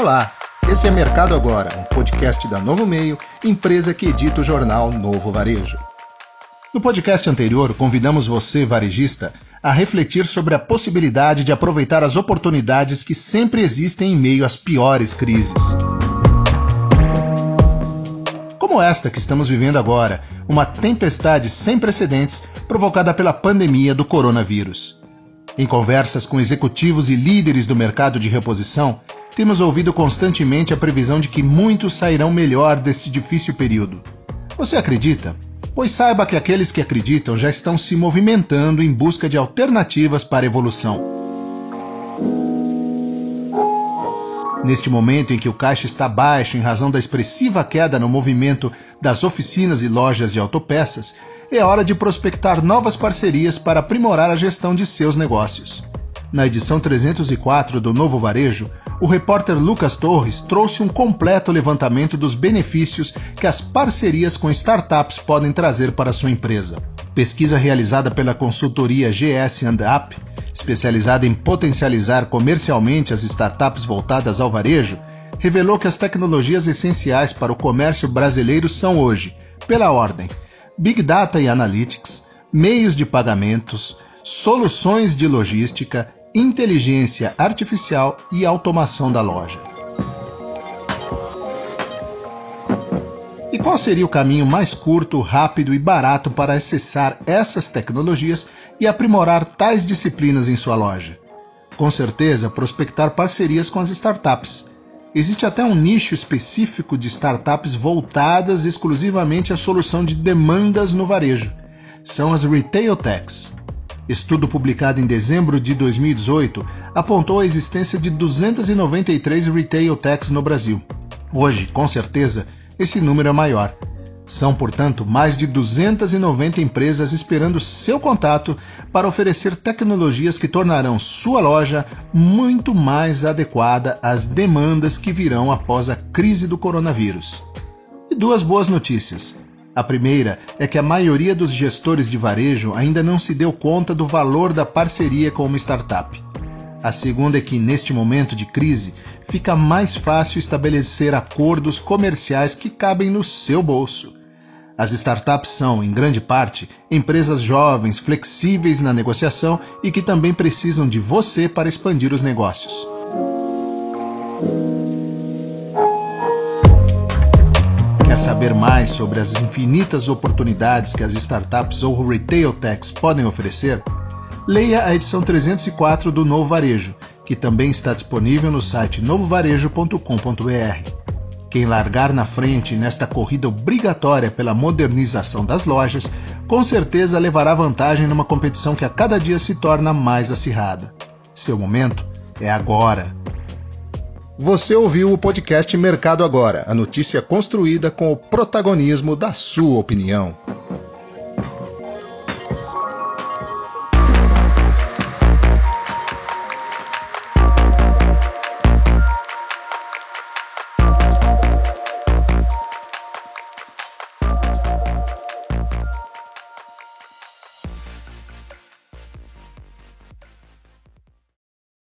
Olá, esse é Mercado Agora, um podcast da Novo Meio, empresa que edita o jornal Novo Varejo. No podcast anterior, convidamos você, varejista, a refletir sobre a possibilidade de aproveitar as oportunidades que sempre existem em meio às piores crises. Como esta que estamos vivendo agora, uma tempestade sem precedentes provocada pela pandemia do coronavírus. Em conversas com executivos e líderes do mercado de reposição, temos ouvido constantemente a previsão de que muitos sairão melhor deste difícil período. Você acredita? Pois saiba que aqueles que acreditam já estão se movimentando em busca de alternativas para a evolução. Neste momento em que o caixa está baixo em razão da expressiva queda no movimento das oficinas e lojas de autopeças, é hora de prospectar novas parcerias para aprimorar a gestão de seus negócios. Na edição 304 do Novo Varejo, o repórter Lucas Torres trouxe um completo levantamento dos benefícios que as parcerias com startups podem trazer para sua empresa. Pesquisa realizada pela consultoria GS Up, especializada em potencializar comercialmente as startups voltadas ao varejo, revelou que as tecnologias essenciais para o comércio brasileiro são hoje, pela ordem, Big Data e Analytics, meios de pagamentos, soluções de logística, inteligência artificial e automação da loja. E qual seria o caminho mais curto, rápido e barato para acessar essas tecnologias e aprimorar tais disciplinas em sua loja? Com certeza, prospectar parcerias com as startups. Existe até um nicho específico de startups voltadas exclusivamente à solução de demandas no varejo. São as Retail Techs. Estudo publicado em dezembro de 2018 apontou a existência de 293 retail techs no Brasil. Hoje, com certeza, esse número é maior. São, portanto, mais de 290 empresas esperando seu contato para oferecer tecnologias que tornarão sua loja muito mais adequada às demandas que virão após a crise do coronavírus. E duas boas notícias. A primeira é que a maioria dos gestores de varejo ainda não se deu conta do valor da parceria com uma startup. A segunda é que, neste momento de crise, fica mais fácil estabelecer acordos comerciais que cabem no seu bolso. As startups são, em grande parte, empresas jovens, flexíveis na negociação e que também precisam de você para expandir os negócios. Saber mais sobre as infinitas oportunidades que as startups ou retail techs podem oferecer, leia a edição 304 do Novo Varejo, que também está disponível no site novovarejo.com.br. Quem largar na frente nesta corrida obrigatória pela modernização das lojas, com certeza levará vantagem numa competição que a cada dia se torna mais acirrada. Seu momento é agora. Você ouviu o podcast Mercado Agora, a notícia construída com o protagonismo da sua opinião.